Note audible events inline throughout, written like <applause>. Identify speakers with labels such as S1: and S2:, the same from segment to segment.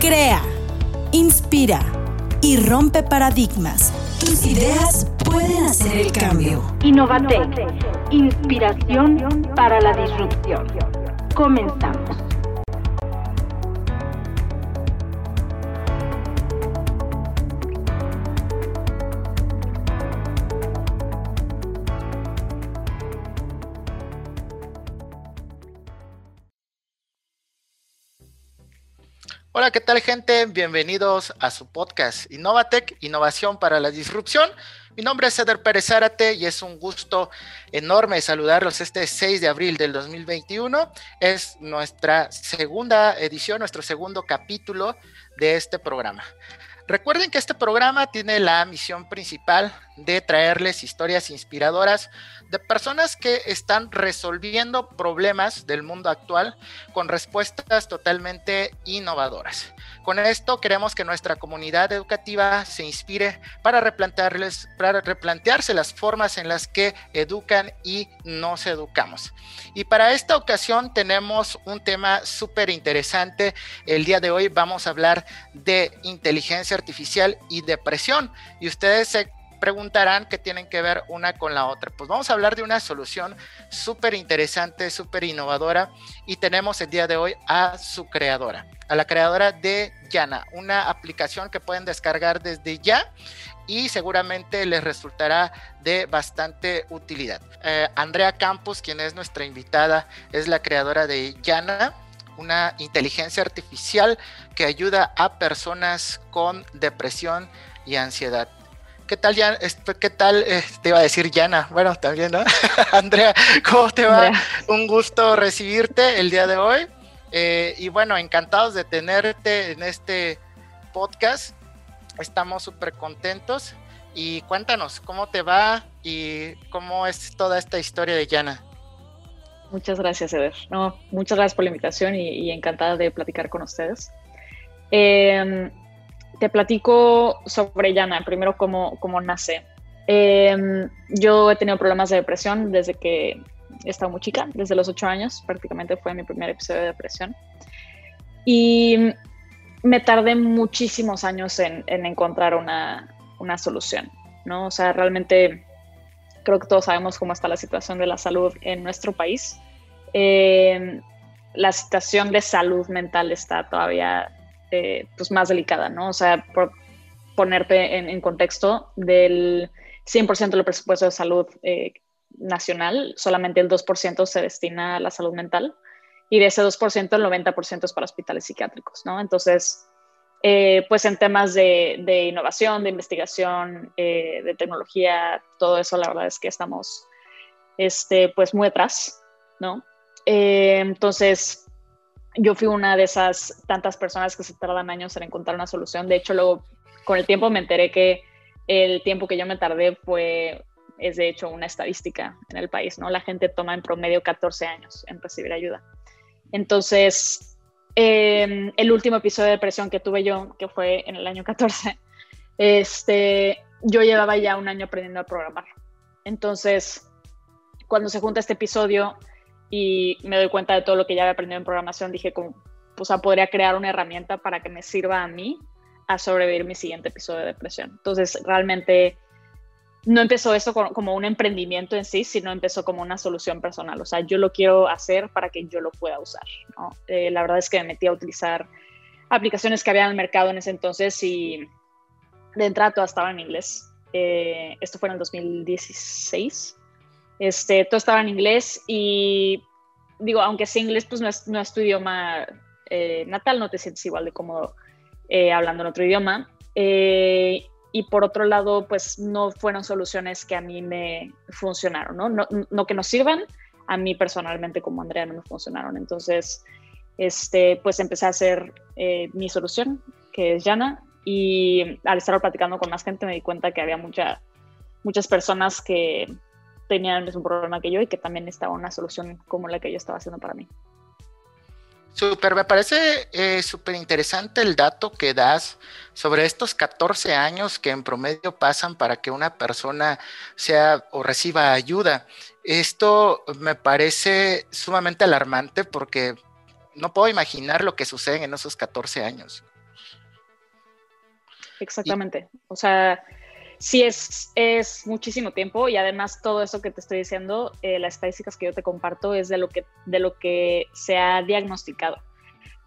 S1: Crea, inspira y rompe paradigmas. Tus ideas pueden hacer el cambio.
S2: Innovatec, inspiración para la disrupción. Comenzamos.
S3: ¿Qué tal gente? Bienvenidos a su podcast Innovatec, Innovación para la Disrupción. Mi nombre es Ceder Pérez Zárate y es un gusto enorme saludarlos este 6 de abril del 2021. Es nuestra segunda edición, nuestro segundo capítulo de este programa. Recuerden que este programa tiene la misión principal de traerles historias inspiradoras de personas que están resolviendo problemas del mundo actual con respuestas totalmente innovadoras. Con esto queremos que nuestra comunidad educativa se inspire para, replantearles, para replantearse las formas en las que educan y nos educamos. Y para esta ocasión tenemos un tema súper interesante. El día de hoy vamos a hablar de inteligencia artificial y depresión. Y ustedes se preguntarán qué tienen que ver una con la otra. Pues vamos a hablar de una solución súper interesante, súper innovadora y tenemos el día de hoy a su creadora, a la creadora de Yana, una aplicación que pueden descargar desde ya y seguramente les resultará de bastante utilidad. Eh, Andrea Campos, quien es nuestra invitada, es la creadora de Yana una inteligencia artificial que ayuda a personas con depresión y ansiedad. ¿Qué tal, ya, ¿Qué tal? Eh, te iba a decir Yana. Bueno, también, ¿no? <laughs> Andrea, ¿cómo te va? Un gusto recibirte el día de hoy. Eh, y bueno, encantados de tenerte en este podcast. Estamos súper contentos. Y cuéntanos, ¿cómo te va y cómo es toda esta historia de Yana?
S4: Muchas gracias, Eder. No, muchas gracias por la invitación y, y encantada de platicar con ustedes. Eh, te platico sobre Yana, primero cómo, cómo nace. Em, yo he tenido problemas de depresión desde que he estado muy chica, desde los ocho años, prácticamente fue mi primer episodio de depresión. Y me tardé muchísimos años en, en encontrar una, una, solución, ¿no? O sea, realmente creo que todos sabemos cómo está la situación de la salud en nuestro país. Eh, la situación de salud mental está todavía eh, pues más delicada, ¿no? O sea, por ponerte en, contexto, del 100% del presupuesto de salud eh, nacional, solamente el 2% se destina a la salud mental y de ese 2% el 90% es para hospitales psiquiátricos, ¿no? Entonces, eh, pues en temas de, innovación, de investigación, de tecnología, todo eso, la verdad es que estamos, este, pues muy atrás, ¿no? entonces, yo fui una de esas tantas personas que se tardan años en encontrar una solución. De hecho, luego con el tiempo me enteré que el tiempo que yo me tardé fue, es de hecho una estadística en el país, ¿no? La gente toma en promedio 14 años en recibir ayuda. Entonces, em, el último episodio de depresión que tuve yo, que fue en el año 14, este, yo llevaba ya un año aprendiendo a programar. Entonces, cuando se junta este episodio, y me doy cuenta de todo lo que ya había aprendido en programación, dije como, pues podría crear una herramienta para que me sirva a mí a sobrevivir mi siguiente episodio de depresión. Entonces, realmente no empezó esto como un emprendimiento en sí, sino empezó como una solución personal. O sea, yo lo quiero hacer para que yo lo pueda usar. ¿no? Eh, la verdad es que me metí a utilizar aplicaciones que había en el mercado en ese entonces y de entrada todas estaban en inglés. Eh, esto fue en el 2016. Este, todo estaba en inglés y digo, aunque sea inglés, pues no es, no tu idioma eh, natal, no te sientes igual de cómodo eh, hablando en otro idioma. Eh, y por otro lado, pues no fueron soluciones que a mí me funcionaron, ¿no? No, no que nos sirvan, a mí personalmente como Andrea no me funcionaron. Entonces, este, pues empecé a hacer mi solución, que es Yana, y al estar platicando con más gente me di cuenta que había mucha, muchas personas que tenían el mismo problema que yo y que también estaba una solución como la que yo estaba haciendo para mí.
S3: Súper, me parece eh, súper interesante el dato que das sobre estos 14 años que en promedio pasan para que una persona sea o reciba ayuda. Esto me parece sumamente alarmante porque no puedo imaginar lo que sucede en esos 14 años.
S4: exactamente. O sea, sí es, es muchísimo tiempo y además todo eso que te estoy diciendo, eh, las estadísticas que yo te comparto es de lo que, de lo que se ha diagnosticado.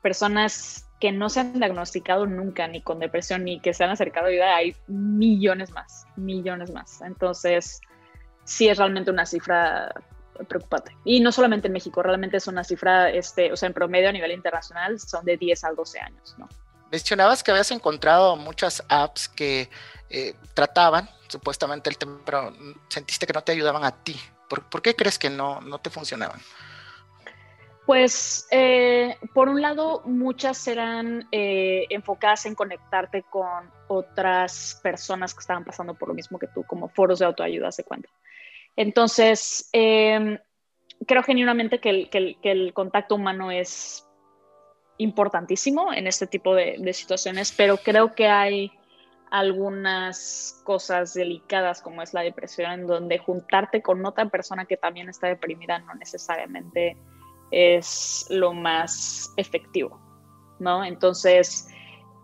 S4: Personas que no se han diagnosticado nunca ni con depresión ni que se han acercado a ayuda, hay millones más, millones más. Entonces, sí es realmente una cifra preocupante. Y no solamente en México, realmente es una cifra, este, o sea, en promedio a nivel internacional son de 10 a 12 años, ¿no?
S3: Mencionabas que habías encontrado muchas apps que eh, trataban supuestamente el tema, pero sentiste que no te ayudaban a ti. ¿Por, qué crees que no, no te funcionaban?
S4: Pues, eh, por un lado, muchas eran eh, enfocadas en conectarte con otras personas que estaban pasando por lo mismo que tú, como foros de autoayuda, se cuenta. Entonces, em, creo genuinamente que el, que, el, contacto humano es importantísimo en este tipo de, de situaciones, pero creo que hay algunas cosas delicadas como es la depresión, en donde juntarte con otra persona que también está deprimida no necesariamente es lo más efectivo, ¿no? Entonces,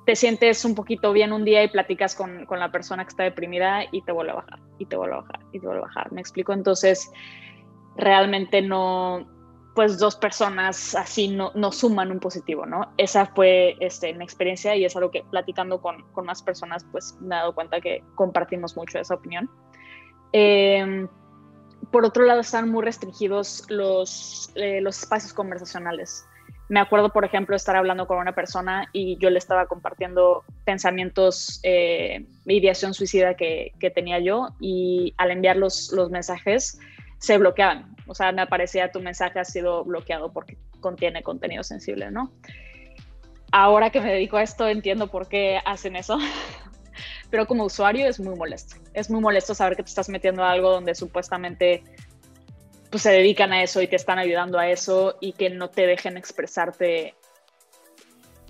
S4: te sientes un poquito bien un día y platicas con, con, la persona que está deprimida y te vuelve a bajar, y te vuelve a bajar, y te vuelve a bajar. ¿Me explico? Entonces, realmente no, pues dos personas así no, no suman un positivo, ¿no? Esa fue este, mi experiencia y es algo que platicando con, con más personas, pues me he dado cuenta que compartimos mucho esa opinión. Eh, por otro lado, están muy restringidos los, eh, los espacios conversacionales. Me acuerdo, por ejemplo, estar hablando con una persona y yo le estaba compartiendo pensamientos, eh, ideación suicida que, que, tenía yo y al enviar los, los mensajes se bloqueaban. O sea, me aparecía tu mensaje ha sido bloqueado porque contiene contenido sensible, ¿no? Ahora que me dedico a esto entiendo por qué hacen eso, <laughs> pero como usuario es muy molesto. Es muy molesto saber que te estás metiendo a algo donde supuestamente pues, se dedican a eso y te están ayudando a eso y que no te dejen expresarte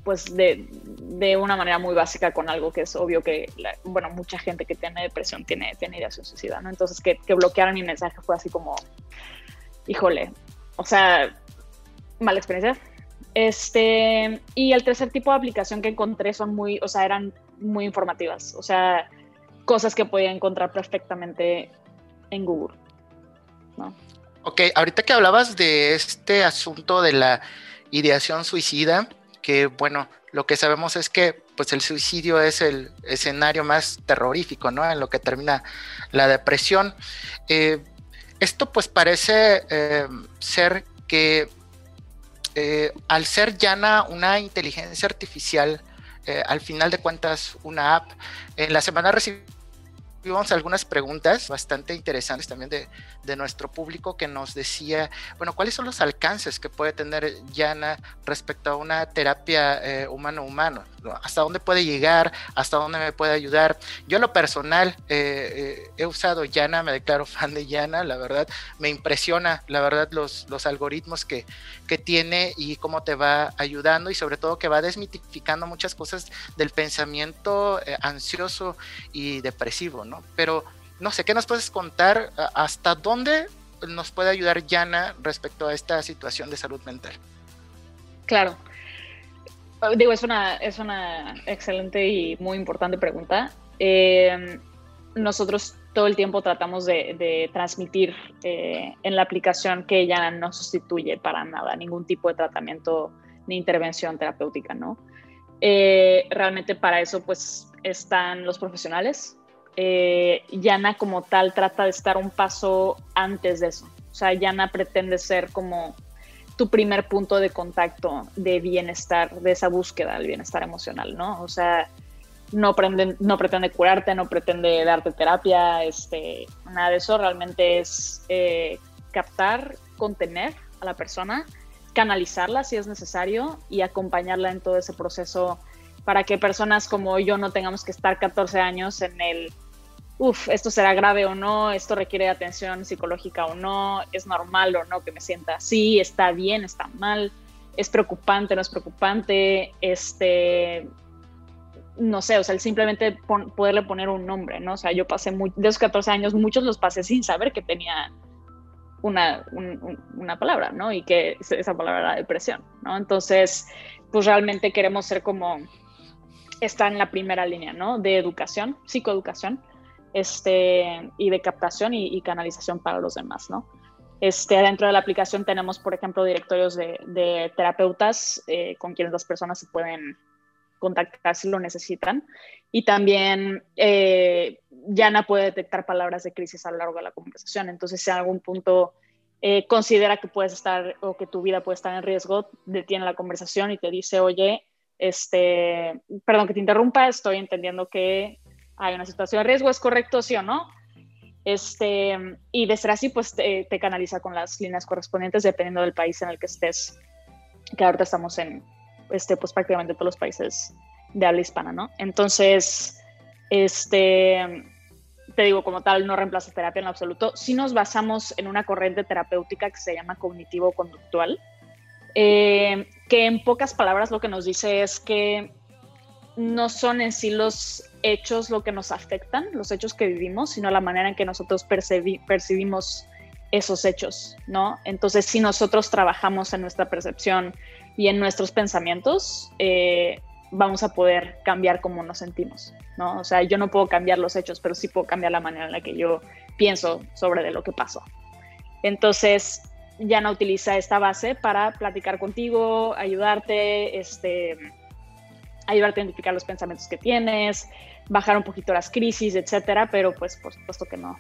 S4: pues de, de una manera muy básica con algo que es obvio que, bueno, mucha gente que tiene depresión tiene, tiene ideación suicida, ¿no? Entonces que, que bloquearan mi mensaje fue así como, híjole, o sea, mala experiencia. Este, y el tercer tipo de aplicación que encontré son muy, o sea, eran muy informativas, o sea, cosas que podía encontrar perfectamente en Google. ¿no?
S3: Ok, ahorita que hablabas de este asunto de la ideación suicida, que bueno, lo que sabemos es que pues el suicidio es el escenario más terrorífico, ¿no? En lo que termina la depresión. Eh, esto pues parece eh, ser que eh, al ser Yana una inteligencia artificial, al final de cuentas una app. En la semana recibimos algunas preguntas bastante interesantes también de, de, nuestro público que nos decía, bueno, ¿cuáles son los alcances que puede tener Yana respecto a una terapia eh, humano-humano? ¿Hasta dónde puede llegar? ¿Hasta dónde me puede ayudar? Yo lo personal eh, he usado Yana, me declaro fan de Yana, la verdad, me impresiona, la verdad, los, los algoritmos que, que tiene y cómo te va ayudando y sobre todo que va desmitificando muchas cosas del pensamiento eh, ansioso y depresivo, ¿no? Pero no sé, ¿qué nos puedes contar? ¿Hasta dónde nos puede ayudar Yana respecto a esta situación de salud mental?
S4: Claro. Digo, es una, es una excelente y muy importante pregunta. Eh, nosotros todo el tiempo tratamos de, transmitir eh, en la aplicación que ella no sustituye para nada ningún tipo de tratamiento ni intervención terapéutica, ¿no? Eh, realmente para eso pues están los profesionales. Eh, Yana como tal trata de estar un paso antes de eso. O sea, Yana pretende ser como tu primer punto de contacto de bienestar, de esa búsqueda del bienestar emocional, ¿no? O sea, no, no pretende curarte, no pretende darte terapia, este, nada de eso, realmente es eh, captar, contener a la persona, canalizarla si es necesario y acompañarla en todo ese proceso para que personas como yo no tengamos que estar 14 años en el, uff, esto será grave o no, esto requiere atención psicológica o no, es normal o no que me sienta así, está bien, está mal, es preocupante, no es preocupante, este, no sé, o sea, simplemente poderle poner un nombre, ¿no? O sea, yo pasé de esos 14 años, muchos los pasé sin saber que tenía una, una palabra, ¿no? Y que esa palabra era depresión, ¿no? Entonces, pues realmente queremos ser como está en la primera línea, ¿no? De educación, psicoeducación, este, y de captación y, canalización para los demás, ¿no? Este, dentro de la aplicación tenemos, por ejemplo, directorios de, terapeutas eh, con quienes las personas se pueden contactar si lo necesitan. Y también eh, Yana puede detectar palabras de crisis a lo largo de la conversación. Entonces, si en algún punto eh, considera que puedes estar o que tu vida puede estar en riesgo, detiene la conversación y te dice, oye, este, perdón que te interrumpa, estoy entendiendo que hay una situación de riesgo, ¿es correcto, sí o no? Este, y de ser así, pues te, canaliza con las líneas correspondientes dependiendo del país en el que estés, que ahorita estamos en, este, pues prácticamente todos los países de habla hispana, ¿no? Entonces, este, te digo, como tal, no reemplaza terapia en absoluto. Si nos basamos en una corriente terapéutica que se llama cognitivo-conductual, eh, que en pocas palabras lo que nos dice es que no son en sí los hechos lo que nos afectan, los hechos que vivimos, sino la manera en que nosotros percibimos esos hechos, ¿no? Entonces, si nosotros trabajamos en nuestra percepción y en nuestros pensamientos, eh, vamos a poder cambiar cómo nos sentimos, ¿no? O sea, yo no puedo cambiar los hechos, pero sí puedo cambiar la manera en la que yo pienso sobre de lo que pasó. Entonces, ya no utiliza esta base para platicar contigo, ayudarte, este, ayudarte a identificar los pensamientos que tienes, bajar un poquito las crisis, etcétera, pero pues por supuesto que no,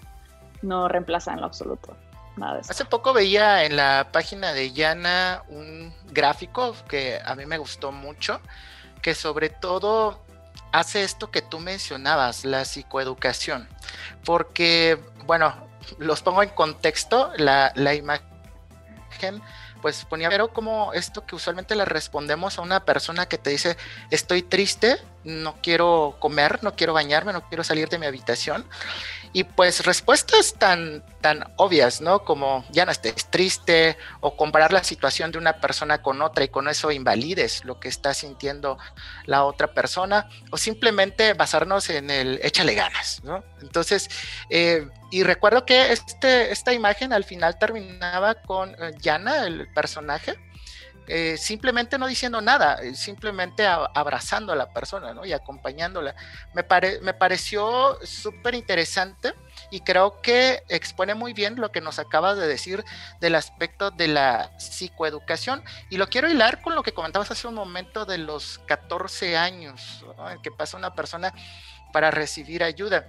S4: no reemplaza en lo absoluto. Nada
S3: Hace poco veía en la página de Yana un gráfico que a mí me gustó mucho, que sobre todo hace esto que tú mencionabas, la psicoeducación, porque, bueno, los pongo en contexto, la, la imagen pues ponía pero como esto que usualmente le respondemos a una persona que te dice estoy triste, no quiero comer, no quiero bañarme, no quiero salir de mi habitación. Y pues respuestas tan, tan obvias, ¿no? Como ya no estés triste o comparar la situación de una persona con otra y con eso invalides lo que está sintiendo la otra persona o simplemente basarnos en el échale ganas, ¿no? Entonces, eh, y recuerdo que este, esta imagen al final terminaba con eh, Yana, el personaje, eh, simplemente no diciendo nada, eh, simplemente abrazando a la persona ¿no? y acompañándola. Me, me pareció súper interesante y creo que expone muy bien lo que nos acabas de decir del aspecto de la psicoeducación y lo quiero hilar con lo que comentabas hace un momento de los 14 años en que pasa una persona para recibir ayuda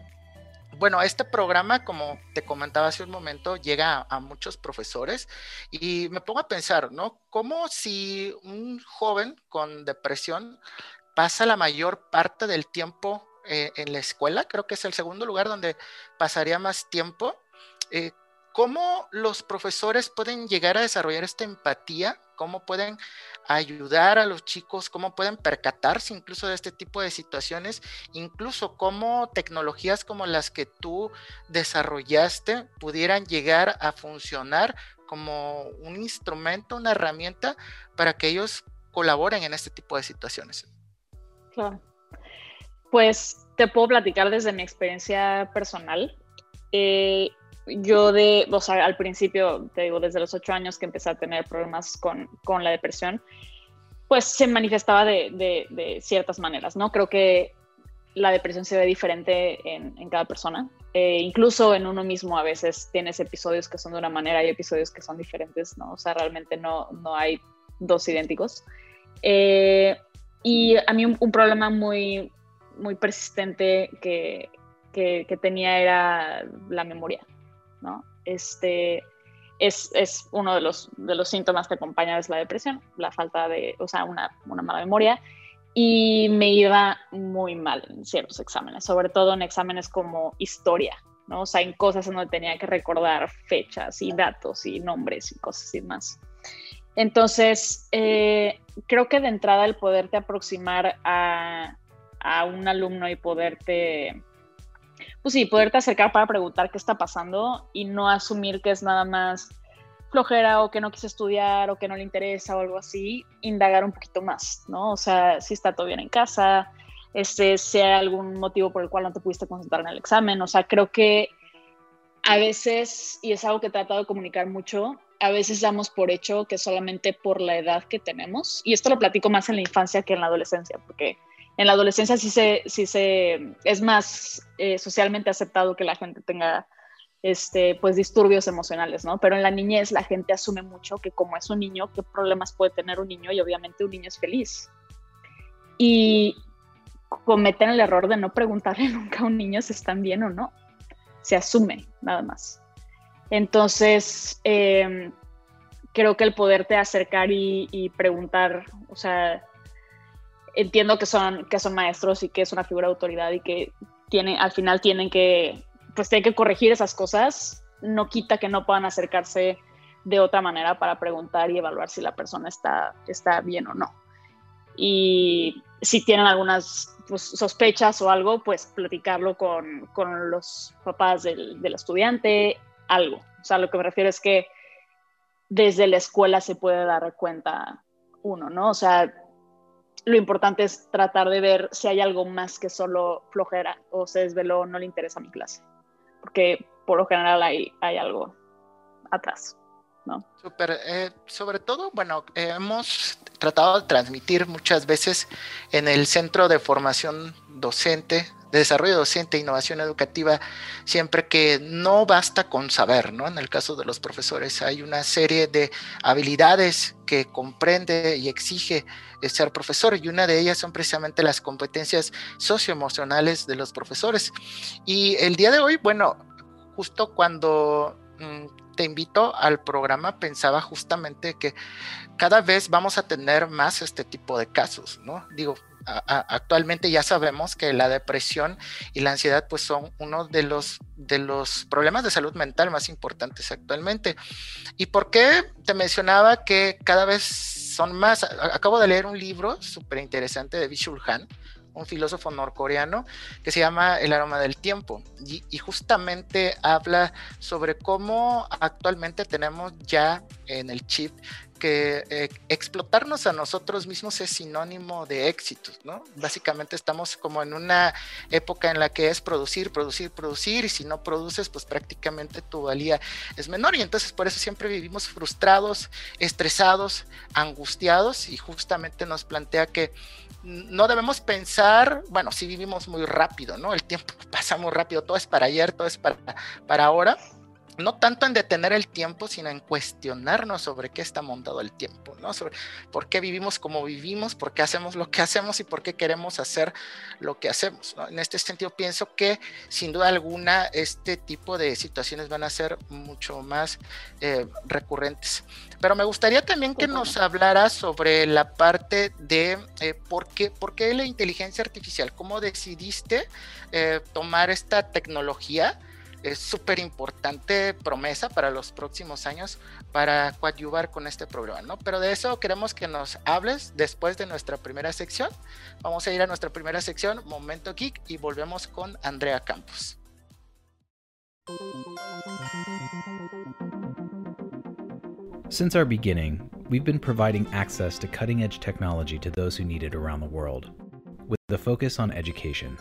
S3: bueno, este programa, como te comentaba hace un momento, llega a, muchos profesores y me pongo a pensar, ¿no? Como si un joven con depresión pasa la mayor parte del tiempo eh, en la escuela, creo que es el segundo lugar donde pasaría más tiempo. Eh, ¿Cómo los profesores pueden llegar a desarrollar esta empatía? ¿Cómo pueden ayudar a los chicos? ¿Cómo pueden percatarse incluso de este tipo de situaciones? Incluso cómo tecnologías como las que tú desarrollaste pudieran llegar a funcionar como un instrumento, una herramienta para que ellos colaboren en este tipo de situaciones.
S4: Claro. Pues te puedo platicar desde mi experiencia personal. Eh, yo de, o sea, al principio, te digo, desde los ocho años que empecé a tener problemas con, con la depresión, pues se manifestaba de, de, ciertas maneras, ¿no? Creo que la depresión se ve diferente en, en cada persona. Eh, incluso en uno mismo a veces tienes episodios que son de una manera y episodios que son diferentes, ¿no? O sea, realmente no, no hay dos idénticos. Eh, y a mí un, un, problema muy, muy persistente que, que, que tenía era la memoria. ¿No? Este, es, es, uno de los, de los síntomas que acompaña es la depresión, la falta de, o sea, una, una mala memoria. Y me iba muy mal en ciertos exámenes, sobre todo en exámenes como historia, ¿no? O sea, en cosas en donde tenía que recordar fechas y datos y nombres y cosas y más. Entonces, eh, creo que de entrada el poderte aproximar a, a un alumno y poderte pues sí, poderte acercar para preguntar qué está pasando y no asumir que es nada más flojera o que no quise estudiar o que no le interesa o algo así, indagar un poquito más, ¿no? O sea, si está todo bien en casa, este, si hay algún motivo por el cual no te pudiste concentrar en el examen, o sea, creo que a veces, y es algo que he tratado de comunicar mucho, a veces damos por hecho que solamente por la edad que tenemos, y esto lo platico más en la infancia que en la adolescencia, porque en la adolescencia sí se, sí se es más eh, socialmente aceptado que la gente tenga este, pues disturbios emocionales, ¿no? Pero en la niñez la gente asume mucho que como es un niño, qué problemas puede tener un niño y obviamente un niño es feliz. Y cometen el error de no preguntarle <laughs> nunca a un niño si están bien o no. Se asume, nada más. Entonces, em, creo que el poderte acercar y, preguntar, o sea, entiendo que son, que son maestros y que es una figura de autoridad y que tiene, al final tienen que pues tiene que corregir esas cosas, no quita que no puedan acercarse de otra manera para preguntar y evaluar si la persona está, está bien o no. Y si tienen algunas pues, sospechas o algo, pues platicarlo con, con los papás del, del, estudiante, algo. O sea, lo que me refiero es que desde la escuela se puede dar cuenta uno, ¿no? O sea, lo importante es tratar de ver si hay algo más que solo flojera o se desveló, no le interesa mi clase porque por lo general hay, hay algo atrás. ¿no?
S3: Super, eh, sobre todo, bueno, hemos tratado de transmitir muchas veces en el Centro de Formación Docente, de Desarrollo Docente e Innovación Educativa, siempre que no basta con saber, ¿no? En el caso de los profesores hay una serie de habilidades que comprende y exige ser profesor y una de ellas son precisamente las competencias socioemocionales de los profesores. Y el día de hoy, bueno, justo cuando mm, te invito al programa, pensaba justamente que cada vez vamos a tener más este tipo de casos, ¿no? Digo, actualmente ya sabemos que la depresión y la ansiedad pues son uno de los, de los problemas de salud mental más importantes actualmente. ¿Y por qué te mencionaba que cada vez son más? Acabo de leer un libro súper interesante de Vishul Han, un filósofo norcoreano que se llama El aroma del tiempo y, justamente habla sobre cómo actualmente tenemos ya en el chip que eh, explotarnos a nosotros mismos es sinónimo de éxito, ¿no? Básicamente estamos como en una época en la que es producir, producir, producir, y si no produces, pues prácticamente tu valía es menor, y entonces por eso siempre vivimos frustrados, estresados, angustiados, y justamente nos plantea que no debemos pensar, bueno, si vivimos muy rápido, ¿no? El tiempo <laughs> pasa muy rápido, todo es para ayer, todo es para, para ahora no tanto en detener el tiempo, sino en cuestionarnos sobre qué está montado el tiempo, ¿no? Sobre por qué vivimos como vivimos, por qué hacemos lo que hacemos y por qué queremos hacer lo que hacemos. En este sentido, pienso que sin duda alguna este tipo de situaciones van a ser mucho más eh, recurrentes. Pero me gustaría también que nos hablara sobre la parte de eh, por, qué, por qué la inteligencia artificial, cómo decidiste eh, tomar esta tecnología es súper importante promesa para los próximos años para coadyuvar con este programa, ¿no? Pero de eso queremos que nos hables después de nuestra primera sección. Vamos a ir a nuestra primera sección, Momento Geek, y volvemos con Andrea Campos.
S5: Since our beginning, we've been providing access to cutting edge technology to those who need it around the world, with a focus on education.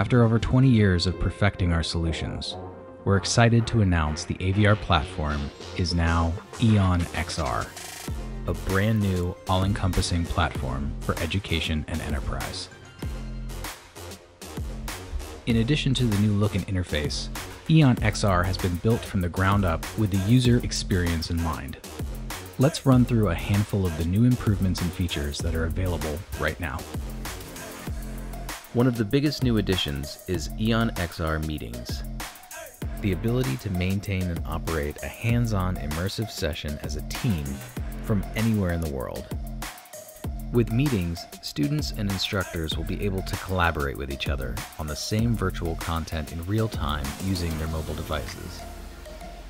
S5: After over 20 years of perfecting our solutions, we're excited to announce the AVR platform is now Eon XR, a brand new, all encompassing platform for education and enterprise. In addition to the new look and interface, Eon XR has been built from the ground up with the user experience in mind. Let's run through a handful of the new improvements and features that are available right now. One of the biggest new additions is Eon XR Meetings. The ability to maintain and operate a hands on immersive session as a team from anywhere in the world. With meetings, students and instructors will be able to collaborate with each other on the same virtual content in real time using their mobile devices.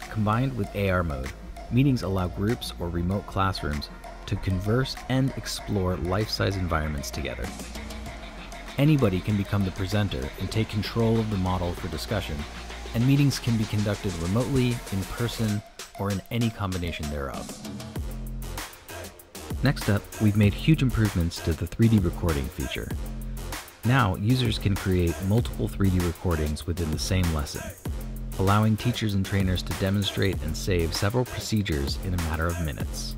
S5: Combined with AR mode, meetings allow groups or remote classrooms to converse and explore life size environments together. Anybody can become the presenter and take control of the model for discussion, and meetings can be conducted remotely, in person, or in any combination thereof. Next up, we've made huge improvements to the 3D recording feature. Now, users can create multiple 3D recordings within the same lesson, allowing teachers and trainers to demonstrate and save several procedures in a matter of minutes.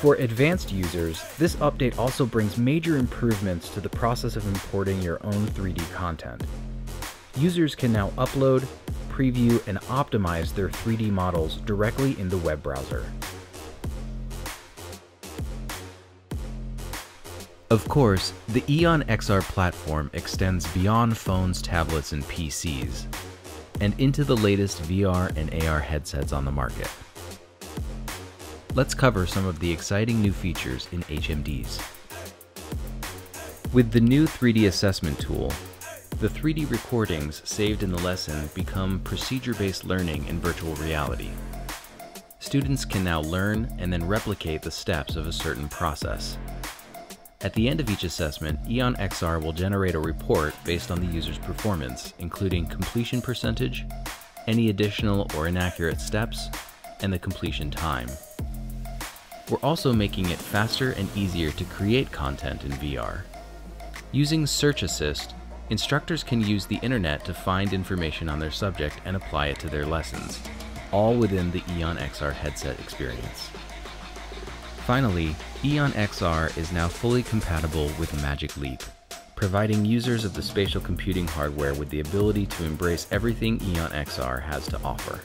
S5: For advanced users, this update also brings major improvements to the process of importing your own 3D content. Users can now upload, preview, and optimize their 3D models directly in the web browser. Of course, the Eon XR platform extends beyond phones, tablets, and PCs, and into the latest VR and AR headsets on the market. Let's cover some of the exciting new features in HMDs. With the new 3D assessment tool, the 3D recordings saved in the lesson become procedure-based learning in virtual reality. Students can now learn and then replicate the steps of a certain process. At the end of each assessment, Eon XR will generate a report based on the user's performance, including completion percentage, any additional or inaccurate steps, and the completion time. We're also making it faster and easier to create content in VR. Using Search Assist, instructors can use the internet to find information on their subject and apply it to their lessons, all within the Eon XR headset experience. Finally, Eon XR is now fully compatible with Magic Leap, providing users of the spatial computing hardware with the ability to embrace everything Eon XR has to offer.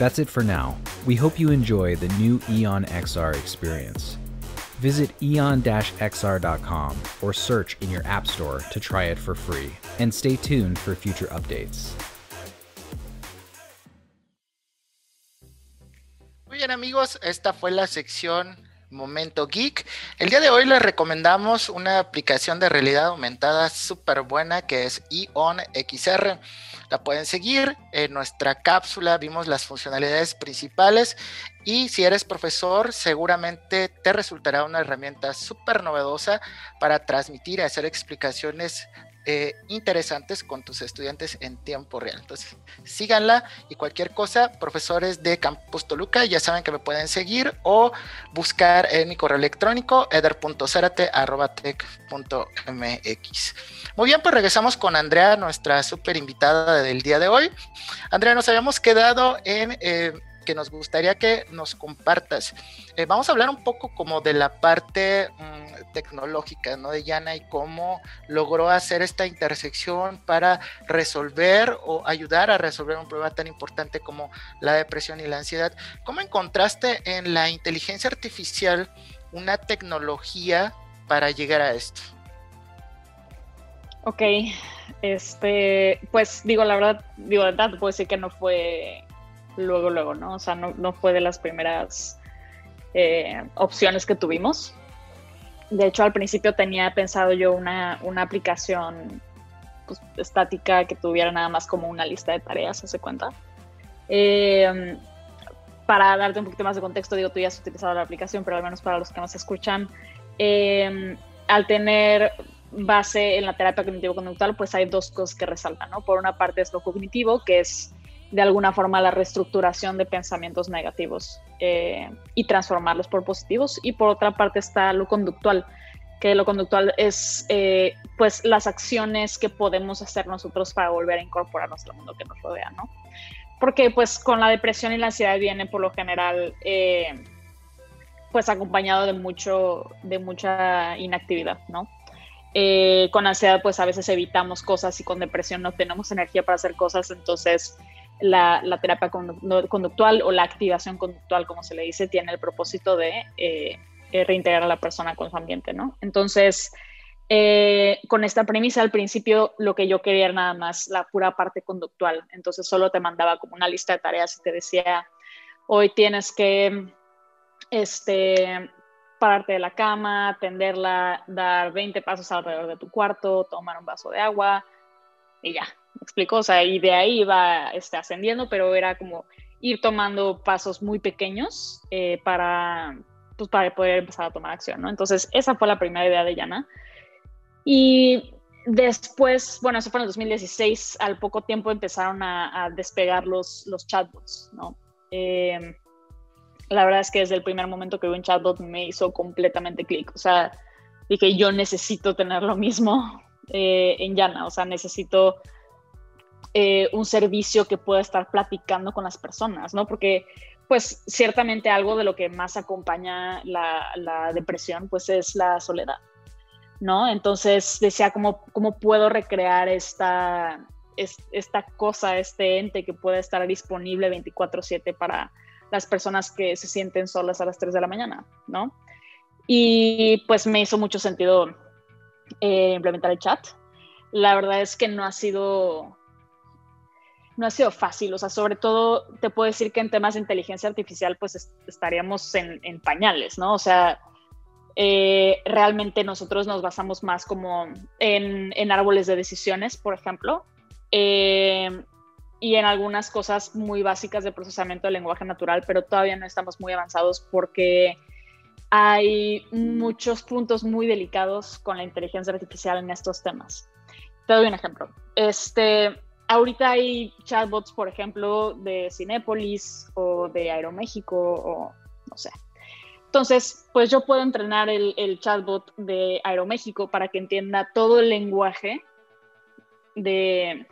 S5: That's it for now. We hope you enjoy the new Eon XR experience. Visit eon-xr.com or search in your App Store to try it for free, and stay tuned for future updates.
S3: Bien amigos, esta fue la sección Momento Geek. El día de hoy les recomendamos una aplicación de realidad aumentada súper buena que es Eon XR. La pueden seguir en nuestra cápsula, vimos las funcionalidades principales y si eres profesor seguramente te resultará una herramienta súper novedosa para transmitir y hacer explicaciones eh, interesantes con tus estudiantes en tiempo real. Entonces, síganla y cualquier cosa, profesores de Campus Toluca ya saben que me pueden seguir o buscar en mi correo electrónico eder.zarate.tech.mx. Muy bien, pues regresamos con Andrea, nuestra súper invitada del día de hoy. Andrea, nos habíamos quedado en... Eh, que nos gustaría que nos compartas. Eh, vamos a hablar un poco como de la parte mm, tecnológica, ¿no? De Yana y cómo logró hacer esta intersección para resolver o ayudar a resolver un problema tan importante como la depresión y la ansiedad. ¿Cómo encontraste en la inteligencia artificial una tecnología para llegar a esto?
S4: Ok, este, pues digo, la verdad, digo, la verdad, puedo decir que no fue luego, luego, ¿no? O sea, no, fue de las primeras eh, opciones que tuvimos. De hecho, al principio tenía pensado yo una, aplicación pues, estática que tuviera nada más como una lista de tareas, ¿se cuenta? Eh, para darte un poquito más de contexto, digo, tú ya has utilizado la aplicación, pero al menos para los que nos escuchan, eh, al tener base en la terapia cognitivo-conductual, pues hay dos cosas que resaltan, ¿no? Por una parte es lo cognitivo, que es de alguna forma la reestructuración de pensamientos negativos eh, y transformarlos por positivos. Y por otra parte está lo conductual, que lo conductual es eh, pues las acciones que podemos hacer nosotros para volver a incorporarnos al mundo que nos rodea, ¿no? Porque pues con la depresión y la ansiedad viene por lo general eh, pues acompañado de mucho, de mucha inactividad, ¿no? con ansiedad pues a veces evitamos cosas y con depresión no tenemos energía para hacer cosas, entonces la, terapia conductual o la activación conductual, como se le dice, tiene el propósito de eh, eh, reintegrar a la persona con su ambiente, ¿no? Entonces, eh, con esta premisa, al principio lo que yo quería era nada más la pura parte conductual. Entonces, solo te mandaba como una lista de tareas y te decía, hoy tienes que este, pararte de la cama, tenderla, dar 20 pasos alrededor de tu cuarto, tomar un vaso de agua y ya, ¿Me explico? O sea, y de ahí iba este, ascendiendo, pero era como ir tomando pasos muy pequeños eh, para, pues, para poder empezar a tomar acción, ¿no? Entonces, esa fue la primera idea de Yana. Y después, bueno, eso fue en el 2016, al poco tiempo empezaron a, despegar los, los chatbots, ¿no? Em, la verdad es que desde el primer momento que vi un chatbot me hizo completamente clic. O sea, dije, yo necesito tener lo mismo eh, en Yana. O sea, necesito eh, un servicio que pueda estar platicando con las personas, ¿no? Porque pues ciertamente algo de lo que más acompaña la, depresión, pues es la soledad, ¿no? Entonces decía, ¿cómo, cómo puedo recrear esta, esta cosa, este ente que puede estar disponible 24/7 para las personas que se sienten solas a las 3 de la mañana, ¿no? Y pues me hizo mucho sentido eh, implementar el chat. La verdad es que no ha sido no ha sido fácil, o sea, sobre todo te puedo decir que en temas de inteligencia artificial pues estaríamos en, pañales, ¿no? O sea, eh, realmente nosotros nos basamos más como en, árboles de decisiones, por ejemplo, eh, y en algunas cosas muy básicas de procesamiento del lenguaje natural, pero todavía no estamos muy avanzados porque hay muchos puntos muy delicados con la inteligencia artificial en estos temas. Te doy un ejemplo. Este, ahorita hay chatbots, por ejemplo, de Cinépolis o de Aeroméxico o no sé. Entonces, pues yo puedo entrenar el, chatbot de Aeroméxico para que entienda todo el lenguaje de,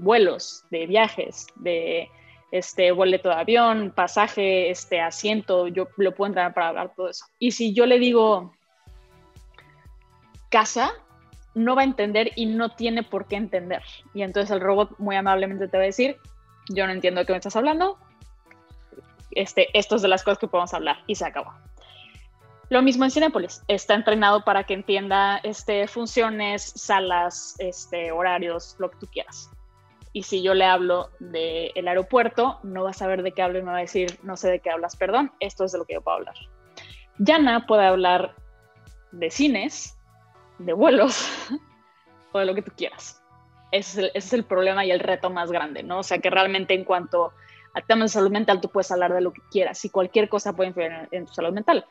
S4: vuelos, de viajes, de este boleto de avión, pasaje, este asiento, yo lo puedo entrenar para hablar todo eso. Y si yo le digo casa, no va a entender y no tiene por qué entender. Y entonces el robot muy amablemente te va a decir, yo no entiendo de qué me estás hablando, este, esto es de las cosas que podemos hablar y se acabó. Lo mismo en Cinepolis, está entrenado para que entienda este, funciones, salas, este, horarios, lo que tú quieras. Y si yo le hablo del aeropuerto, no va a saber de qué hablo y me va a decir, no sé de qué hablas, perdón, esto es de lo que yo puedo hablar. Yana puede hablar de cines, de vuelos <laughs> o de lo que tú quieras. Ese es, el, problema y el reto más grande, ¿no? O sea, que realmente en cuanto a temas de salud mental, tú puedes hablar de lo que quieras y cualquier cosa puede influir en, tu salud mental.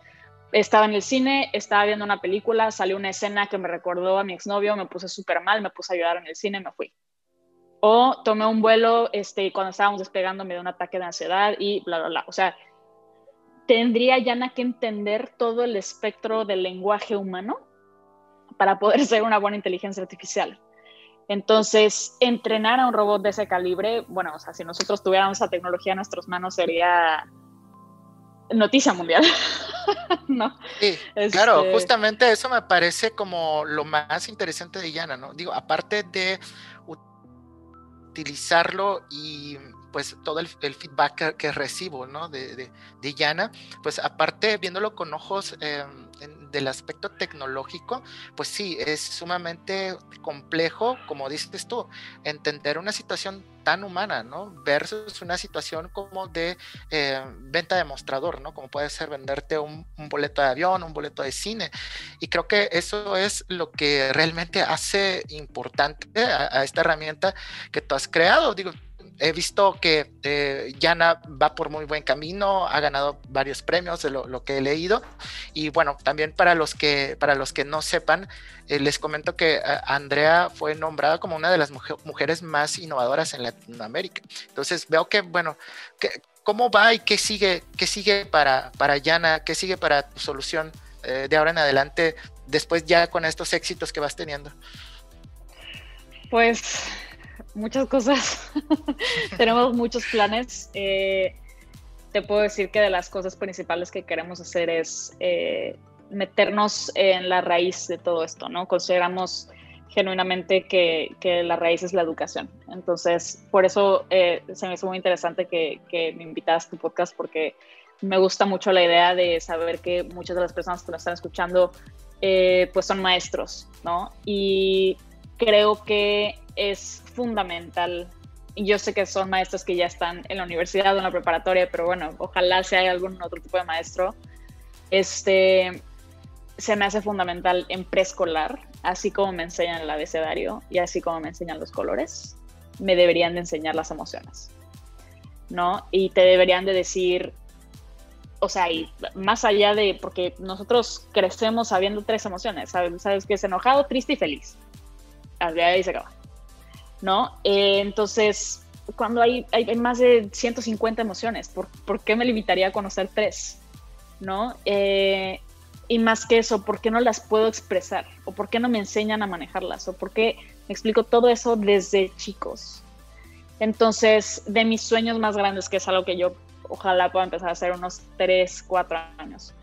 S4: Estaba en el cine, estaba viendo una película, salió una escena que me recordó a mi exnovio, me puse súper mal, me puse a ayudar en el cine me fui. O tomé un vuelo, este, cuando estábamos despegando me dio un ataque de ansiedad y bla, bla, bla. O sea, tendría Yana que entender todo el espectro del lenguaje humano para poder <laughs> ser una buena inteligencia artificial. Entonces, entrenar a un robot de ese calibre, bueno, o sea, si nosotros tuviéramos esa tecnología en nuestras manos sería noticia mundial. <laughs>
S3: ¿No? Sí, claro, este justamente eso me parece como lo más interesante de Yana, ¿no? Digo, aparte de utilizarlo y pues todo el, feedback que, recibo, ¿no? De, de, de, Yana, pues aparte viéndolo con ojos del aspecto tecnológico, pues sí, es sumamente complejo, como dices tú, entender una situación tan humana, ¿no? Versus una situación como de eh, venta de mostrador, ¿no? Como puede ser venderte un, boleto de avión, un boleto de cine. Y creo que eso es lo que realmente hace importante a esta herramienta que tú has creado. Digo, he visto que eh, Yana va por muy buen camino, ha ganado varios premios de lo, que he leído. Y bueno, también para los que, para los que no sepan, eh, les comento que eh, Andrea fue nombrada como una de las mujeres más innovadoras en Latinoamérica. Entonces veo que, bueno, ¿cómo va y qué sigue, qué sigue para, para Yana, qué sigue para tu solución de ahora en adelante, después ya con estos éxitos que vas teniendo?
S4: Pues muchas cosas. <laughs> Tenemos muchos planes. Eh, te puedo decir que de las cosas principales que queremos hacer es eh, meternos en la raíz de todo esto, ¿no? Consideramos genuinamente que, que, la raíz es la educación. Entonces, por eso eh, se me hizo muy interesante que, que me invitas a tu podcast porque me gusta mucho la idea de saber que muchas de las personas que nos están escuchando pues son maestros, ¿no? Y creo que es fundamental. Yo sé que son maestros que ya están en la universidad o en la preparatoria, pero bueno, ojalá hay algún otro tipo de maestro. Este se me hace fundamental en preescolar, así como me enseñan el abecedario y así como me enseñan los colores, me deberían de enseñar las emociones, ¿no? Y te deberían de decir, o sea, y más allá de, porque nosotros crecemos sabiendo tres emociones, ¿sabes, ¿Sabes que es enojado, triste y feliz? Ahí se acaba. ¿no? Eh, entonces, cuando hay, hay, más de 150 emociones, ¿por, ¿por, qué me limitaría a conocer tres? ¿No? Eh, y más que eso, ¿por qué no las puedo expresar? ¿O por qué no me enseñan a manejarlas? ¿O por qué me explico todo eso desde chicos? Entonces, de mis sueños más grandes, que es algo que yo ojalá pueda empezar a hacer unos 3, 4 años,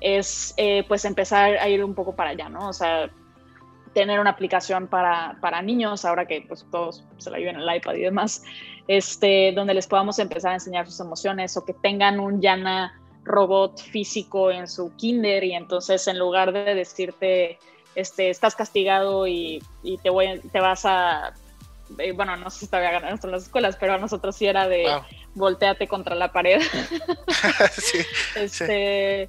S4: es eh, pues empezar a ir un poco para allá, ¿no? O sea, tener una aplicación para, para, niños, ahora que pues, todos se la viven en el iPad y demás, este, donde les podamos empezar a enseñar sus emociones o que tengan un Yana robot físico en su kinder y entonces en lugar de decirte, este, estás castigado y, y te, voy, te vas a, eh, bueno, no sé si todavía ganar esto en las escuelas, pero a nosotros sí era de volteate contra la pared. <laughs> <laughs> sí, este,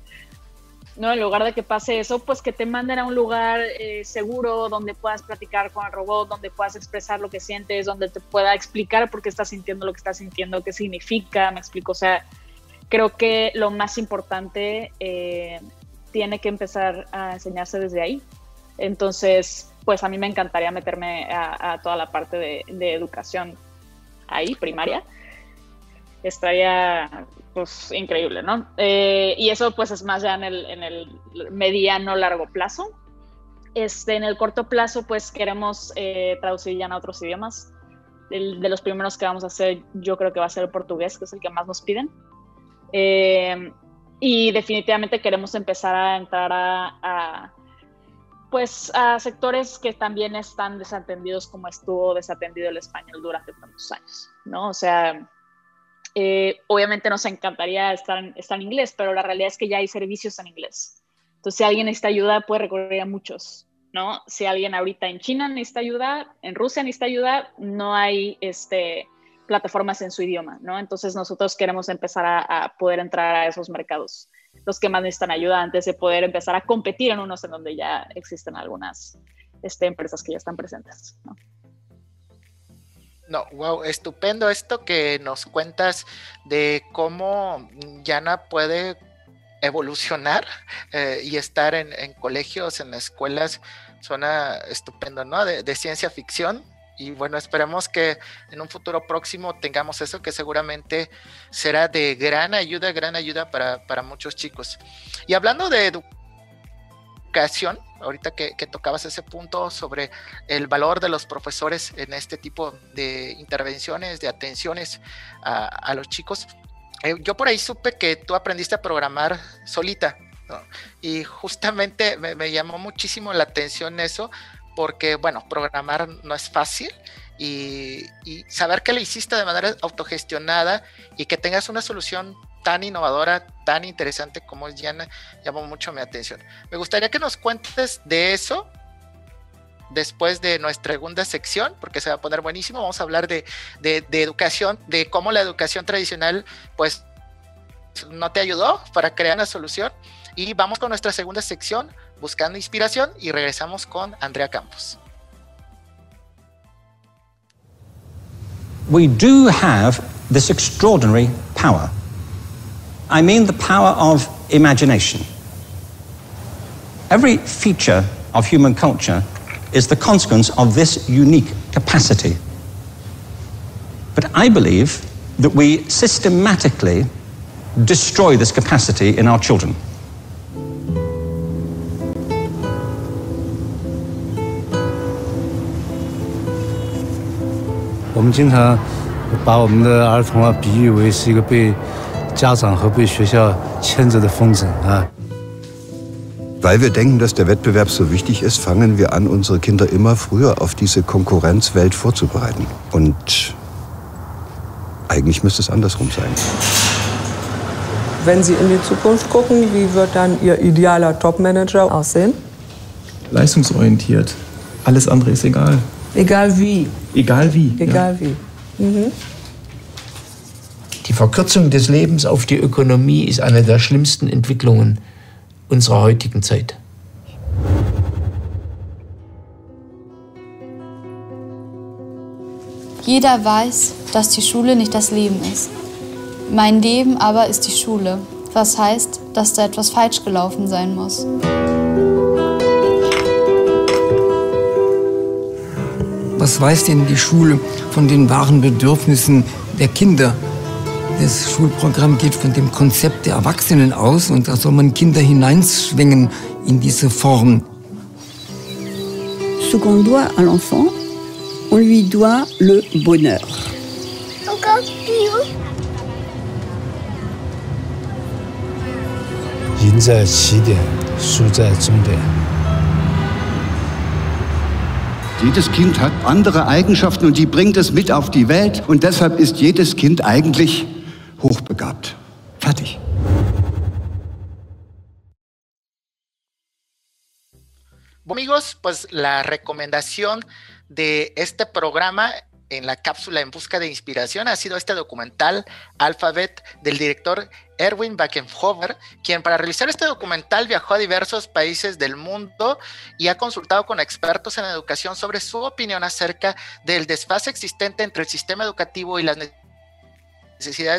S4: ¿no? En lugar de que pase eso, pues que te manden a un lugar eh, seguro donde puedas platicar con el robot, donde puedas expresar lo que sientes, donde te pueda explicar por qué estás sintiendo lo que estás sintiendo, qué significa, me explico, o sea, creo que lo más importante eh, tiene que empezar a enseñarse desde ahí. Entonces, pues a mí me encantaría meterme a, toda la parte de, de educación ahí, primaria estaría pues increíble, ¿no? Eh, y eso pues es más ya en el, en el mediano largo plazo. Este, en el corto plazo pues queremos eh, traducir ya en otros idiomas. El, de los primeros que vamos a hacer yo creo que va a ser el portugués, que es el que más nos piden. Eh, y definitivamente queremos empezar a entrar a, a, pues a sectores que también están desatendidos como estuvo desatendido el español durante tantos años, ¿no? O sea, eh, obviamente nos encantaría estar en, inglés, pero la realidad es que ya hay servicios en inglés. Entonces, si alguien necesita ayuda, puede recurrir a muchos, ¿no? Si alguien ahorita en China necesita ayuda, en Rusia necesita ayuda, no hay este, plataformas en su idioma, ¿no? Entonces, nosotros queremos empezar a, poder entrar a esos mercados, los que más necesitan ayuda, antes de poder empezar a competir en unos en donde ya existen algunas este, empresas que ya están presentes. No,
S3: wow, estupendo esto que nos cuentas de cómo Yana puede evolucionar <laughs> eh, y estar en, colegios, en escuelas, suena estupendo, ¿no? De, ciencia ficción. Y bueno, esperemos que en un futuro próximo tengamos eso, que seguramente será de gran ayuda, gran ayuda para, para muchos chicos. Y hablando de educación, ahorita que, tocabas ese punto sobre el valor de los profesores en este tipo de intervenciones, de atenciones a, los chicos. Eh, yo por ahí supe que tú aprendiste a programar solita, y justamente me, llamó muchísimo la atención eso, porque bueno, programar no es fácil y, y, saber que lo hiciste de manera autogestionada y que tengas una solución tan innovadora, tan interesante como es Diana, llamó mucho mi atención. Me gustaría que nos cuentes de eso después de nuestra segunda sección, porque se va a poner buenísimo. Vamos a hablar de, de, educación, de cómo la educación tradicional, pues, no te ayudó para crear una solución. Y vamos con nuestra segunda sección, buscando inspiración, y regresamos con Andrea Campos.
S6: We do have this extraordinary power. I mean the power of imagination. Every feature of human culture is the consequence of this unique capacity. But I believe that we systematically destroy this capacity in our children.
S7: 我们经常把我们的儿童啊比喻为是一个被
S8: Weil wir denken, dass der Wettbewerb so wichtig ist, fangen wir an, unsere Kinder immer früher auf diese Konkurrenzwelt vorzubereiten. Und eigentlich müsste es andersrum sein.
S9: Wenn Sie in die Zukunft gucken, wie wird dann Ihr idealer Topmanager aussehen?
S10: Leistungsorientiert. Alles andere ist egal.
S9: Egal wie.
S10: Egal wie.
S9: Egal ja. wie. Mhm.
S11: Die Verkürzung des Lebens auf die Ökonomie ist eine der schlimmsten Entwicklungen unserer heutigen Zeit.
S12: Jeder weiß, dass die Schule nicht das Leben ist. Mein Leben aber ist die Schule, was heißt, dass da etwas falsch gelaufen sein muss.
S13: Was weiß denn die Schule von den wahren Bedürfnissen der Kinder? Das Schulprogramm geht von dem Konzept der Erwachsenen aus und da soll man Kinder hineinschwingen in diese Form.
S14: Ce qu'on doit à l'enfant, on lui doit le bonheur.
S8: Jedes Kind hat andere Eigenschaften und die bringt es mit auf die Welt und deshalb ist jedes Kind eigentlich hochbegabt. Fertig.
S3: Amigos, pues la recomendación de este programa en la cápsula en busca de inspiración ha sido este documental Alphabet del director Erwin Backenhofer, quien para realizar este documental viajó a diversos países del mundo y ha consultado con expertos en educación sobre su opinión acerca del desfase existente entre el sistema educativo y las necesidades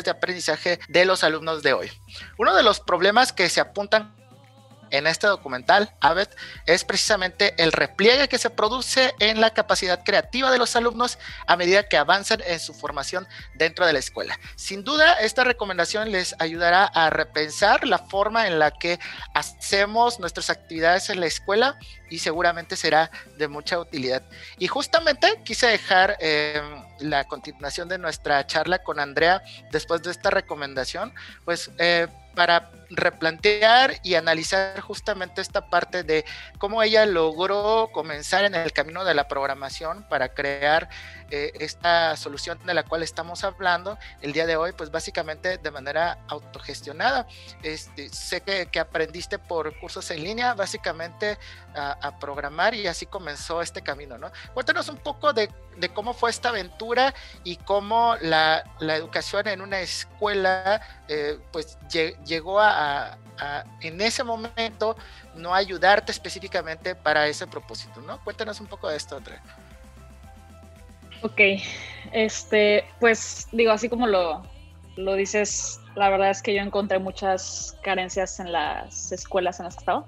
S3: de aprendizaje de los alumnos de hoy. Uno de los problemas que se apuntan en este documental, Abbott, es precisamente el repliegue que se produce en la capacidad creativa de los alumnos a medida que avanzan en su formación dentro de la escuela. Sin duda, esta recomendación les ayudará a repensar la forma en la que hacemos nuestras actividades en la escuela y seguramente será de mucha utilidad. Y justamente quise dejar eh, la continuación de nuestra charla con Andrea después de esta recomendación, pues eh, para replantear y analizar justamente esta parte de cómo ella logró comenzar en el camino de la programación para crear eh, esta solución de la cual estamos hablando el día de hoy, pues básicamente de manera autogestionada. Este, sé que, aprendiste por cursos en línea, básicamente a, programar y así comenzó este camino, ¿no? Cuéntanos un poco de, de cómo fue esta aventura y cómo la, la educación en una escuela, eh, pues llegó a, a, en ese momento no ayudarte específicamente para ese propósito, ¿no? Cuéntanos un poco de esto, Andrea.
S4: Ok, este, pues digo, así como lo, lo dices, la verdad es que yo encontré muchas carencias en las escuelas en las que estaba.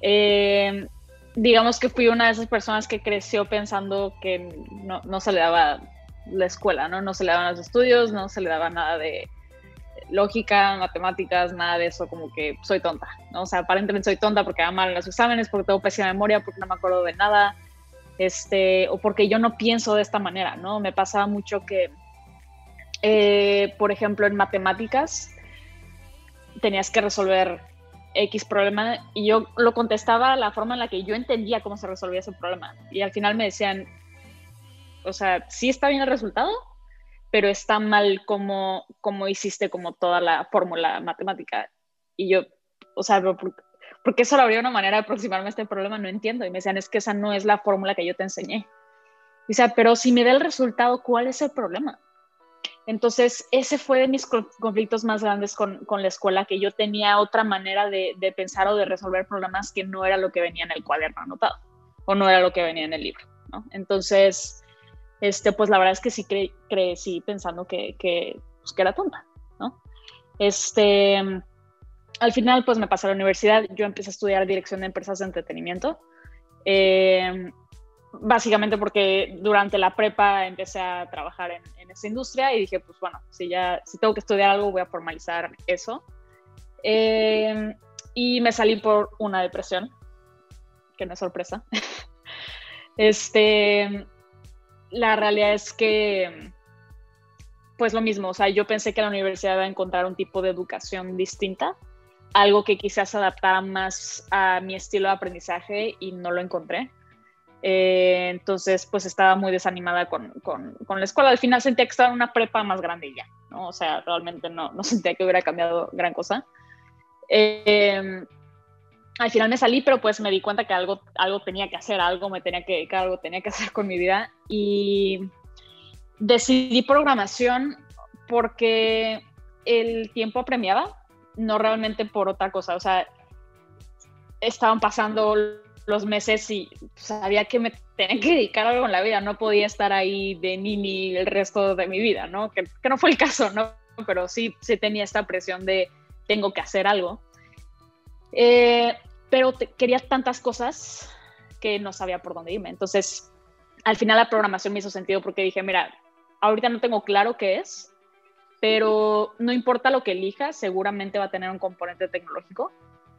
S4: Eh, digamos que fui una de esas personas que creció pensando que no, no, se le daba la escuela, ¿no? No se le daban los estudios, no se le daba nada de lógica, matemáticas, nada de eso, como que soy tonta, ¿no? O sea, aparentemente soy tonta porque hago mal en los exámenes, porque tengo pésima memoria, porque no me acuerdo de nada, este, o porque yo no pienso de esta manera, ¿no? Me pasaba mucho que, eh, por ejemplo, en matemáticas tenías que resolver X problema y yo lo contestaba la forma en la que yo entendía cómo se resolvía ese problema. Y al final me decían, o sea, sí está bien el resultado, pero está mal como, como hiciste como toda la fórmula matemática. Y yo, o sea, porque eso habría una manera de aproximarme a este problema, no entiendo. Y me decían, es que esa no es la fórmula que yo te enseñé. Sea, pero si me da el resultado, ¿cuál es el problema? Entonces, ese fue de mis conflictos más grandes con, con la escuela, que yo tenía otra manera de, de, pensar o de resolver problemas que no era lo que venía en el cuaderno anotado, o no era lo que venía en el libro. Entonces, este, pues la verdad es que sí cre crecí pensando que, que, pues, que era tonta, ¿no? Este, al final, pues me pasé a la universidad, yo empecé a estudiar dirección de empresas de entretenimiento. Eh, básicamente porque durante la prepa empecé a trabajar en, esa industria y dije, pues bueno, si ya si tengo que estudiar algo, voy a formalizar eso. Eh, y me salí por una depresión, que no es sorpresa. <laughs> este, la realidad es que, pues lo mismo, o sea, yo pensé que la universidad iba a encontrar un tipo de educación distinta, algo que quizás adaptara más a mi estilo de aprendizaje y no lo encontré. Eh, entonces, pues estaba muy desanimada con, con, la escuela. Al final sentía que estaba en una prepa más grande ya, ¿no? O sea, realmente no, no <laughs> sentía que hubiera cambiado gran cosa. Eh, al final me salí, pero pues me di cuenta que algo, algo tenía que hacer, algo me tenía que algo tenía que hacer con mi vida. Y decidí programación porque el tiempo apremiaba, no realmente por otra cosa. O sea, estaban pasando los meses y sabía que me tenía que dedicar algo en la vida, no podía estar ahí de nini el resto de mi vida, ¿no? Que, no fue el caso, ¿no? Pero sí, sí tenía esta presión de tengo que hacer algo. Eh, pero te, quería tantas cosas que no sabía por dónde irme. Entonces, al final la programación me hizo sentido porque dije, mira, ahorita no tengo claro qué es, pero no importa lo que elija, seguramente va a tener un componente tecnológico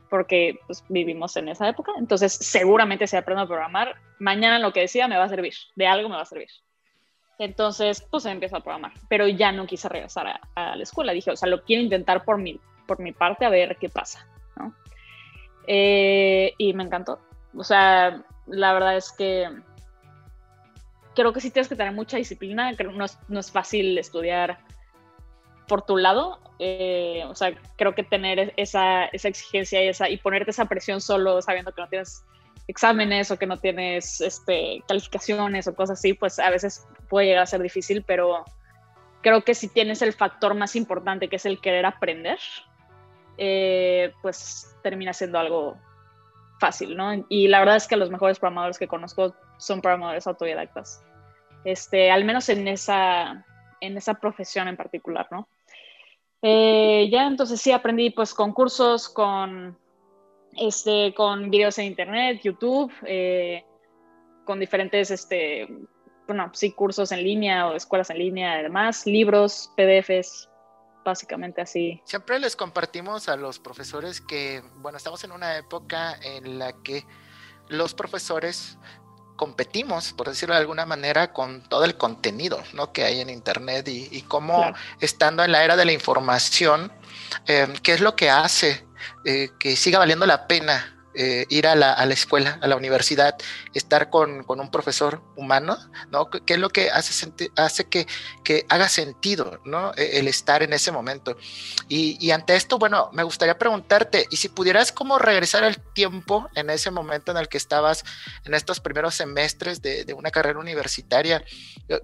S4: porque pues, vivimos en esa época. Entonces, seguramente si aprendo a programar, mañana lo que decida me va a servir, de algo me va a servir. Entonces, pues empiezo a programar, pero ya no quise regresar a, a, la escuela. Dije, o sea, lo quiero intentar por mi, por mi parte a ver qué pasa, ¿no? Eh, y me encantó. O sea, la verdad es que creo que sí tienes que tener mucha disciplina, no es, no es fácil estudiar por tu lado, eh, o sea, creo que tener esa, esa exigencia y, esa, y ponerte esa presión solo sabiendo que no tienes exámenes o que no tienes este, calificaciones o cosas así, pues a veces puede llegar a ser difícil, pero creo que si tienes el factor más importante, que es el querer aprender, eh, pues termina siendo algo fácil, ¿no? Y la verdad es que los mejores programadores que conozco son programadores autodidactas, este, al menos en esa, en esa profesión en particular, ¿no? Eh, ya entonces sí aprendí pues con cursos, con, este, con videos en internet, YouTube, eh, con diferentes, este, bueno, sí, cursos en línea o escuelas en línea, además, libros, PDFs, básicamente así.
S3: Siempre les compartimos a los profesores que, bueno, estamos en una época en la que los profesores competimos, por decirlo de alguna manera, con todo el contenido ¿no? que hay en Internet y, y cómo estando en la era de la información, eh, ¿qué es lo que hace eh, que siga valiendo la pena eh, ir a la, a la, escuela, a la universidad, estar con, con, un profesor humano, ¿no? ¿Qué es lo que hace, hace que, que, haga sentido, ¿no? E, el estar en ese momento. Y, y, ante esto, bueno, me gustaría preguntarte, ¿y si pudieras como regresar al tiempo en ese momento en el que estabas en estos primeros semestres de, de una carrera universitaria,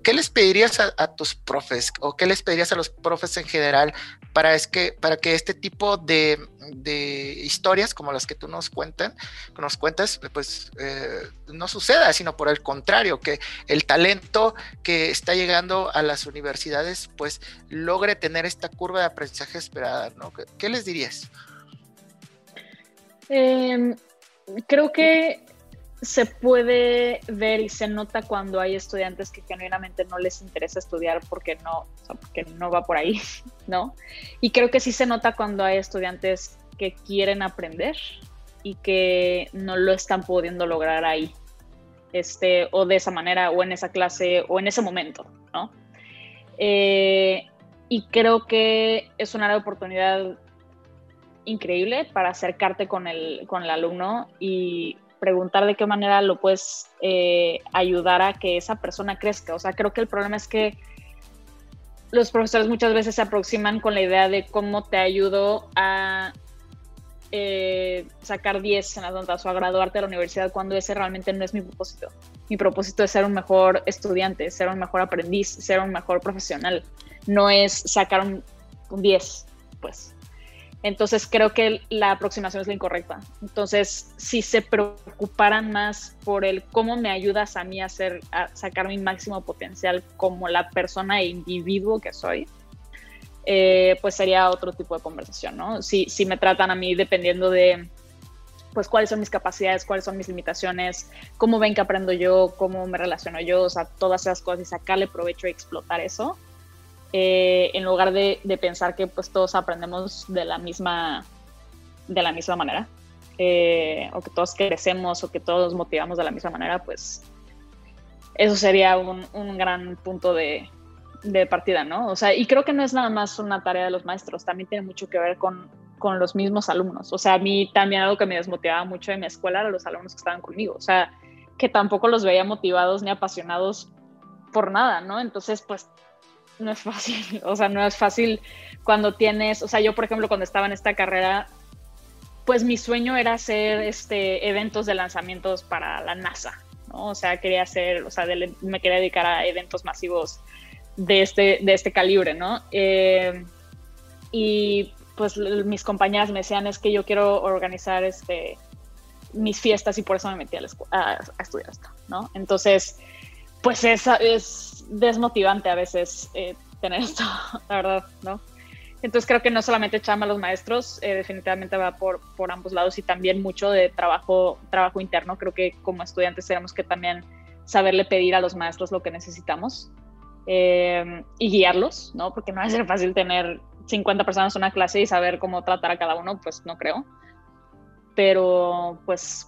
S3: ¿qué les pedirías a, a, tus profes o qué les pedirías a los profes en general para, es que, para que este tipo de, de historias como las que tú nos cuentas, que nos cuentas, pues eh, no suceda, sino por el contrario, que el talento que está llegando a las universidades, pues logre tener esta curva de aprendizaje esperada, ¿no? ¿Qué, les dirías?
S4: Eh, creo que se puede ver y se nota cuando hay estudiantes que genuinamente no les interesa estudiar porque no, porque no va por ahí, <laughs> ¿no? Y creo que sí se nota cuando hay estudiantes que quieren aprender y que no lo están pudiendo lograr ahí, este, o de esa manera, o en esa clase, o en ese momento, ¿no? Eh, y creo que es una oportunidad increíble para acercarte con el, con el alumno y preguntar de qué manera lo puedes eh, ayudar a que esa persona crezca. O sea, creo que el problema es que los profesores muchas veces se aproximan con la idea de cómo te ayudo a eh, sacar 10 en las notas o a graduarte de la universidad cuando ese realmente no es mi propósito. Mi propósito es ser un mejor estudiante, ser un mejor aprendiz, ser un mejor profesional. No es sacar un, un 10, pues. Entonces creo que la aproximación es la incorrecta. Entonces, si se preocuparan más por el cómo me ayudas a mí a, hacer, a sacar mi máximo potencial como la persona e individuo que soy, eh, pues sería otro tipo de conversación, ¿no? Si, me tratan a mí dependiendo de, pues, cuáles son mis capacidades, cuáles son mis limitaciones, cómo ven que aprendo yo, cómo me relaciono yo, o sea, todas esas cosas y sacarle provecho y explotar eso, eh, en lugar de, de, pensar que pues todos aprendemos de la misma, de la misma manera, eh, o que todos crecemos o que todos motivamos de la misma manera, pues eso sería un, gran punto de, de partida, ¿no? O sea, y creo que no es nada más una tarea de los maestros, también tiene mucho que ver con, con los mismos alumnos. O sea, a mí también algo que me desmotivaba mucho en mi escuela eran los alumnos que estaban conmigo. O sea, que tampoco los veía motivados ni apasionados por nada, ¿no? Entonces, pues, no es fácil. <laughs> O sea, no es fácil cuando tienes, o sea, yo, por ejemplo, cuando estaba en esta carrera, pues mi sueño era hacer este, eventos de lanzamientos para la NASA, ¿no? O sea, quería hacer, o sea, me quería dedicar a eventos masivos de este, de este calibre, ¿no? Eh, y pues mis compañeras me decían, es que yo quiero organizar este, mis fiestas y por eso me metí a, a, a estudiar esto, ¿no? Entonces, pues es, es desmotivante a veces eh, tener esto, <laughs> la verdad, ¿no? Entonces creo que no solamente chama a los maestros, eh, definitivamente va por, por ambos lados y también mucho de trabajo, trabajo interno. Creo que como estudiantes tenemos que también saberle pedir a los maestros lo que necesitamos eh, y guiarlos, ¿no? Porque no va a ser fácil tener 50 personas en una clase y saber cómo tratar a cada uno, pues no creo. Pero pues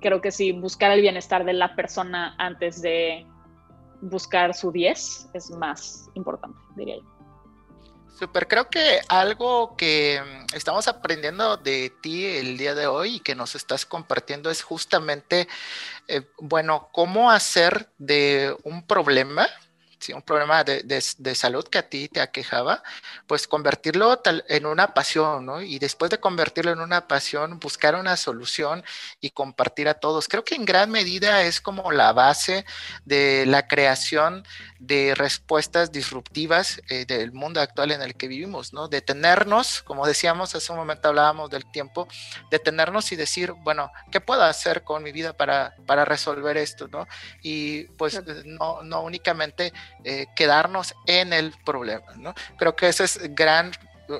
S4: creo que sí, buscar el bienestar de la persona antes de buscar su 10 es más importante, diría yo.
S3: Super, creo que algo que mm, estamos aprendiendo de ti el día de hoy y que nos estás compartiendo es justamente, eh, bueno, cómo hacer de un problema un problema de, salud que a ti te aquejaba, pues convertirlo en una pasión, ¿no? Y después de convertirlo en una pasión, buscar una solución y compartir a todos. Creo que en gran medida es como la base de la creación de respuestas disruptivas eh, del mundo actual en el que vivimos, ¿no? Detenernos, como decíamos hace un momento hablábamos del tiempo, detenernos y decir, bueno, ¿qué puedo hacer con mi vida para, para resolver esto, ¿no? Y pues no, no únicamente eh, quedarnos en el problema, ¿no? Creo que esa es gran,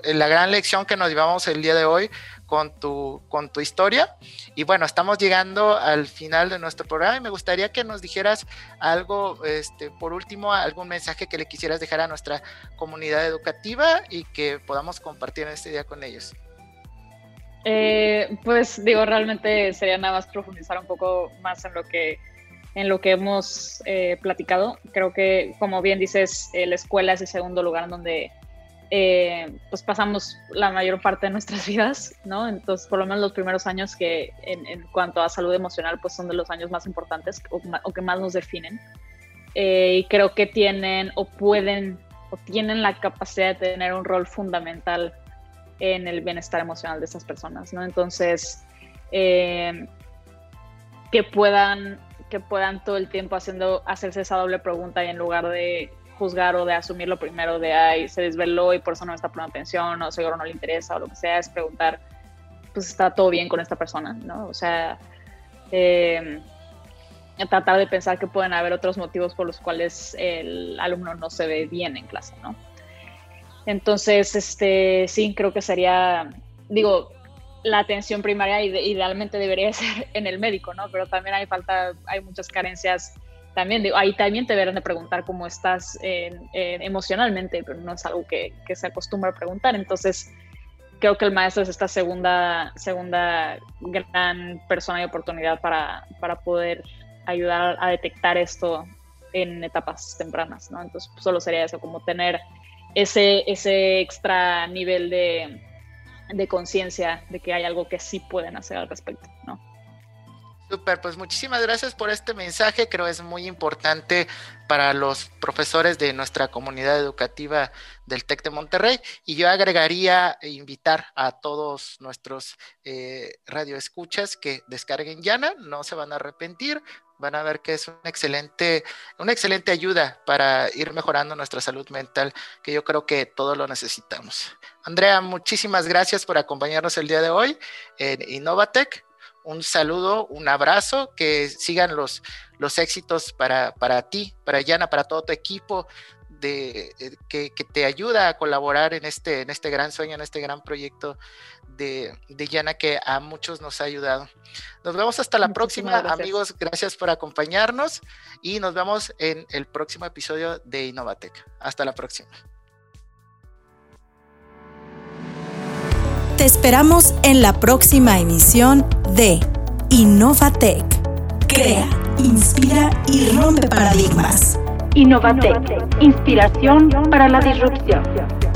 S3: la gran lección que nos llevamos el día de hoy con tu, con tu historia. Y bueno, estamos llegando al final de nuestro programa y me gustaría que nos dijeras algo, este, por último, algún mensaje que le quisieras dejar a nuestra comunidad educativa y que podamos compartir este día con ellos.
S4: Eh, pues digo, realmente sería nada más profundizar un poco más en lo que en lo que hemos eh, platicado. Creo que, como bien dices, eh, la escuela es el segundo lugar en donde eh, pues pasamos la mayor parte de nuestras <laughs> vidas, ¿no? Entonces, por lo menos los primeros años que en, cuanto a salud emocional, pues son de los años más importantes o, o que más nos definen. y creo que tienen o pueden o tienen la capacidad de tener un rol fundamental en el bienestar emocional de esas personas, ¿no? Entonces, que puedan que puedan todo el tiempo haciendo, hacerse esa doble pregunta y en lugar de juzgar o de asumir lo primero de, ay, se desveló y por eso no me está poniendo atención o seguro no le interesa o lo que sea, es preguntar, pues está todo bien con esta persona, ¿no? O sea, em, tratar de pensar que pueden haber otros motivos por los cuales el alumno no se ve bien en clase, ¿no? Entonces, este, sí, creo que sería, digo, la atención primaria idealmente debería <laughs> ser en el médico, ¿no? Pero también hay falta, hay muchas carencias también, ahí también te deberán de preguntar cómo estás emocionalmente, pero no es algo que, se acostumbra a preguntar. Entonces, creo que el maestro es esta segunda, segunda gran persona y oportunidad para, para poder ayudar a detectar esto en etapas tempranas, ¿no? Entonces, solo sería eso, como tener ese, ese extra nivel de, de conciencia de que hay algo que sí pueden hacer al respecto, ¿no?
S3: Super, pues muchísimas gracias por este mensaje, creo es muy importante para los profesores de nuestra comunidad educativa del TEC de Monterrey y yo agregaría e invitar a todos nuestros eh, radioescuchas que descarguen Yana, no se van a arrepentir, van a ver que es una excelente, una excelente ayuda para ir mejorando nuestra salud mental, que yo creo que todos lo necesitamos. Andrea, muchísimas gracias por acompañarnos el día de hoy en Innovatec. Un saludo, un abrazo, que sigan los, los éxitos para, para ti, para Yana, para todo tu equipo, de, eh, que, te ayuda a colaborar en este, en este gran sueño, en este gran proyecto de, de Yana que a muchos nos ha ayudado. Nos vemos hasta la próxima, amigos. Gracias por acompañarnos y nos vemos en el próximo episodio de Innovatec. Hasta la próxima.
S1: Te esperamos en la próxima emisión de Innovatec. Crea, inspira y rompe paradigmas.
S2: Innovatec, inspiración para la disrupción.